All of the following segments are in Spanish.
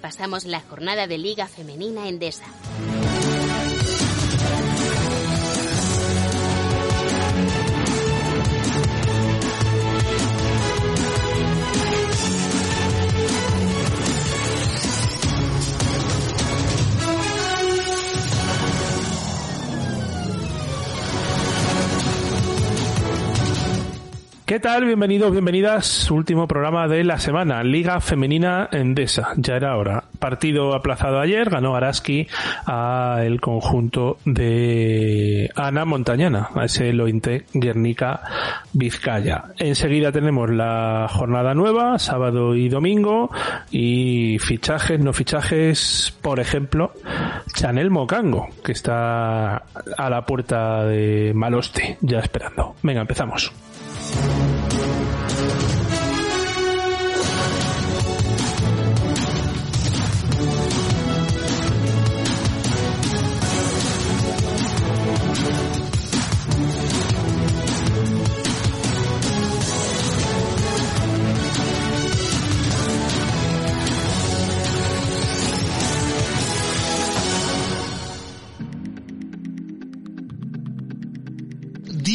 Repasamos la jornada de Liga Femenina Endesa. ¿Qué tal? Bienvenidos, bienvenidas. Último programa de la semana, Liga Femenina Endesa. Ya era hora. Partido aplazado ayer, ganó Araski a el conjunto de Ana Montañana, a ese Lointe Guernica Vizcaya. Enseguida tenemos la jornada nueva, sábado y domingo, y fichajes, no fichajes, por ejemplo, Chanel Mocango, que está a la puerta de Maloste, ya esperando. Venga, empezamos.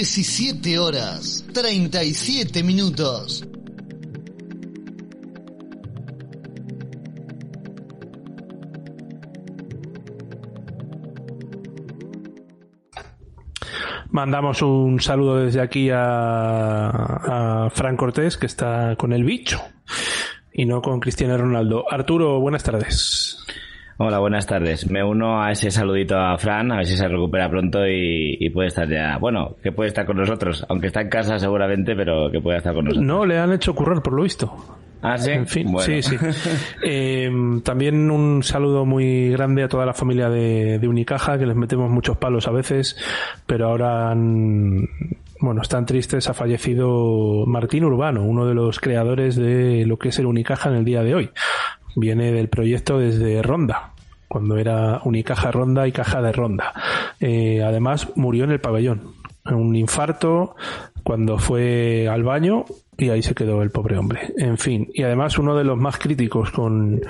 17 horas 37 minutos. Mandamos un saludo desde aquí a, a Fran Cortés, que está con el bicho, y no con Cristiano Ronaldo. Arturo, buenas tardes. Hola, buenas tardes. Me uno a ese saludito a Fran, a ver si se recupera pronto y, puede estar ya. Bueno, que puede estar con nosotros, aunque está en casa seguramente, pero que puede estar con nosotros. No, le han hecho currar por lo visto. Ah, sí. En fin, sí, sí. Eh, también un saludo muy grande a toda la familia de, de, Unicaja, que les metemos muchos palos a veces, pero ahora han, bueno, están tristes. Ha fallecido Martín Urbano, uno de los creadores de lo que es el Unicaja en el día de hoy. Viene del proyecto desde Ronda, cuando era Unicaja Ronda y Caja de Ronda. Eh, además, murió en el pabellón. Un infarto cuando fue al baño y ahí se quedó el pobre hombre. En fin, y además uno de los más críticos con,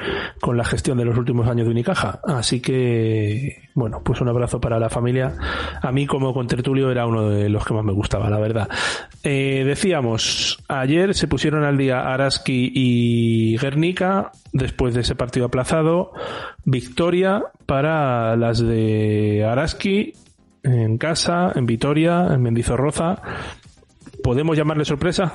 con la gestión de los últimos años de Unicaja. Así que, bueno, pues un abrazo para la familia. A mí como contertulio era uno de los que más me gustaba, la verdad. Eh, decíamos, ayer se pusieron al día Araski y Guernica, después de ese partido aplazado, victoria para las de Araski en casa, en Vitoria, en Mendizorroza. ¿Podemos llamarle sorpresa?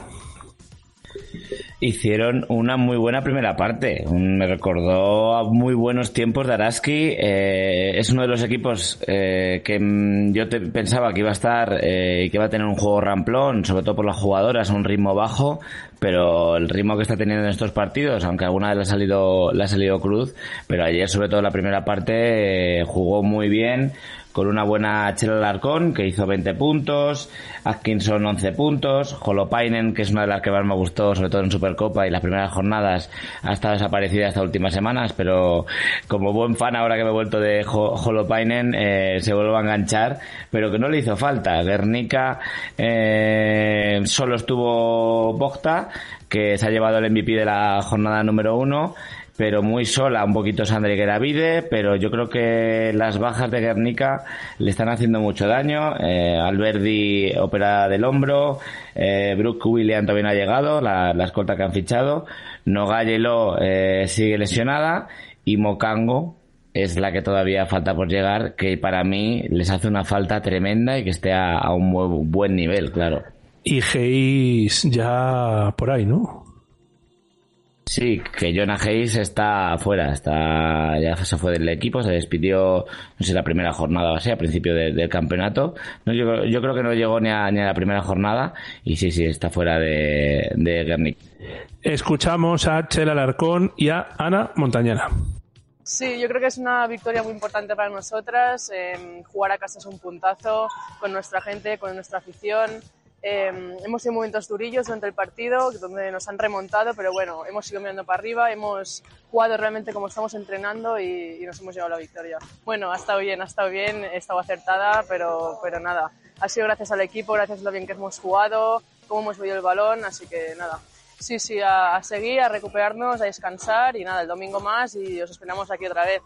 Hicieron una muy buena primera parte. Me recordó a muy buenos tiempos de Araski. Eh, es uno de los equipos eh, que mm, yo te pensaba que iba a estar eh, y que iba a tener un juego ramplón, sobre todo por las jugadoras, un ritmo bajo, pero el ritmo que está teniendo en estos partidos, aunque alguna vez le ha salido, le ha salido cruz, pero ayer sobre todo la primera parte jugó muy bien con una buena Chela Larcón, que hizo 20 puntos, Atkinson 11 puntos, Holopainen, que es una de las que más me gustó, sobre todo en Supercopa y las primeras jornadas, ha estado desaparecida estas últimas semanas, pero como buen fan ahora que me he vuelto de Holopainen, eh, se vuelve a enganchar, pero que no le hizo falta. Guernica eh, solo estuvo Bogta, que se ha llevado el MVP de la jornada número uno, pero muy sola, un poquito Sandri Geravide, pero yo creo que las bajas de Guernica le están haciendo mucho daño. Eh, Alberdi opera del hombro, eh, Brooke William también ha llegado, la, la escolta que han fichado, Nogayelo eh, sigue lesionada y Mocango es la que todavía falta por llegar, que para mí les hace una falta tremenda y que esté a, a un buen nivel, claro. Y Hayes ya por ahí, ¿no? Sí, que Jonah Hayes está fuera, está, ya se fue del equipo, se despidió, no sé, la primera jornada o así, a principio del campeonato. No, yo, creo que no llegó ni a, ni a la primera jornada y sí, sí, está fuera de, de Guernica. Escuchamos a Chela Alarcón y a Ana Montañana. Sí, yo creo que es una victoria muy importante para nosotras. Em, jugar a casa es un puntazo con nuestra gente, con nuestra afición. Em, hemos tenido momentos durillos durante el partido donde nos han remontado, pero bueno, hemos ido mirando para arriba, hemos jugado realmente como estamos entrenando y, nos hemos llevado la victoria. Bueno, ha estado bien, ha estado bien, he estado acertada, pero, pero nada, ha sido gracias al equipo, gracias a lo bien que hemos jugado, cómo hemos movido el balón, así que nada. Sí, sí, a, seguir, a recuperarnos, a descansar y nada, el domingo más y os esperamos aquí otra vez.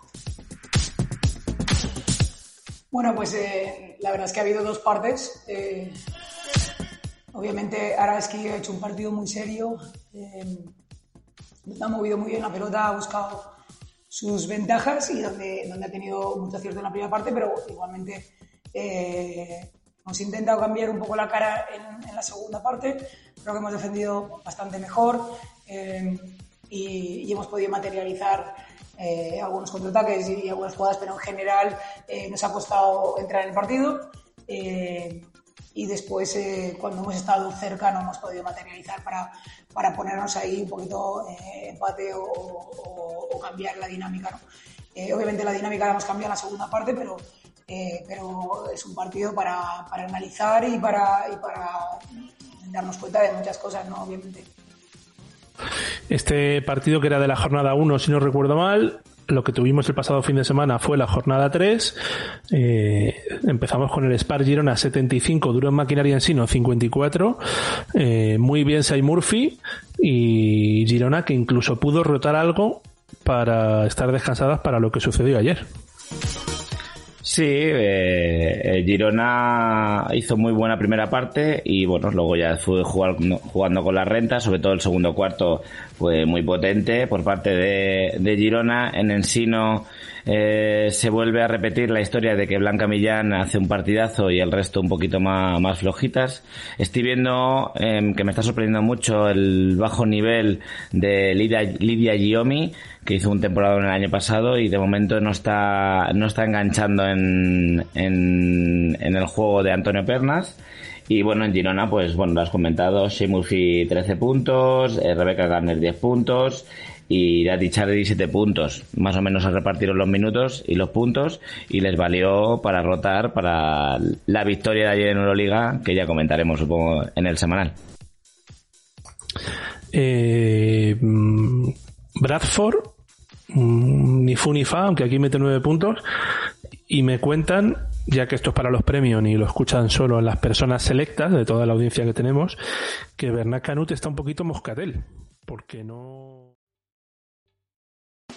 Bueno, pues eh, la verdad es que ha habido dos partes. Eh, Obviamente Araski ha hecho un partido muy serio, eh, ha movido muy bien la pelota, ha buscado sus ventajas y donde, ha tenido mucho acierto en la primera parte, pero igualmente eh, hemos intentado cambiar un poco la cara en, la segunda parte. Creo que hemos defendido bastante mejor eh, y, hemos podido materializar eh, algunos contraataques y, algunas jugadas, pero en general nos ha costado entrar en el partido y después eh, cuando hemos estado cerca no hemos podido materializar para, para ponernos ahí un poquito eh, empate o, cambiar la dinámica. ¿no? Eh, obviamente la dinámica la hemos cambiado en la segunda parte, pero, pero es un partido para, para analizar y para, y para darnos cuenta de muchas cosas, ¿no? obviamente. Este partido que era de la jornada 1, si no recuerdo mal, lo que tuvimos el pasado fin de semana fue la jornada 3. Eh, empezamos con el Spar Girona 75, duro en maquinaria en sino 54. Eh, muy bien Sai Murphy y Girona que incluso pudo rotar algo para estar descansadas para lo que sucedió ayer. Sí, eh, Girona hizo muy buena primera parte y bueno, luego ya fue jugando, jugando con la renta, sobre todo el segundo cuarto fue muy potente por parte de, de Girona. En Ensino eh, se vuelve a repetir la historia de que Blanca Millán hace un partidazo y el resto un poquito más, más flojitas. Estoy viendo em, que me está sorprendiendo mucho el bajo nivel de Lidia, Lidia Giomi que hizo un temporada en el año pasado y de momento no está, no está enganchando en, en, el juego de Antonio Pernas. Y bueno, en Girona, pues bueno, lo has comentado, Shea Murphy 13 puntos, eh, Rebecca Garner 10 puntos y Daddy Charlie 7 puntos. Más o menos se repartieron los minutos y los puntos y les valió para rotar para la victoria de ayer en Euroliga, que ya comentaremos, supongo, en el semanal. Eh, mm, Bradford, mm, ni fu ni fa, aunque aquí mete nueve puntos, y me cuentan, ya que esto es para los premios y lo escuchan solo las personas selectas de toda la audiencia que tenemos, que Bernat Canut está un poquito moscatel, porque no...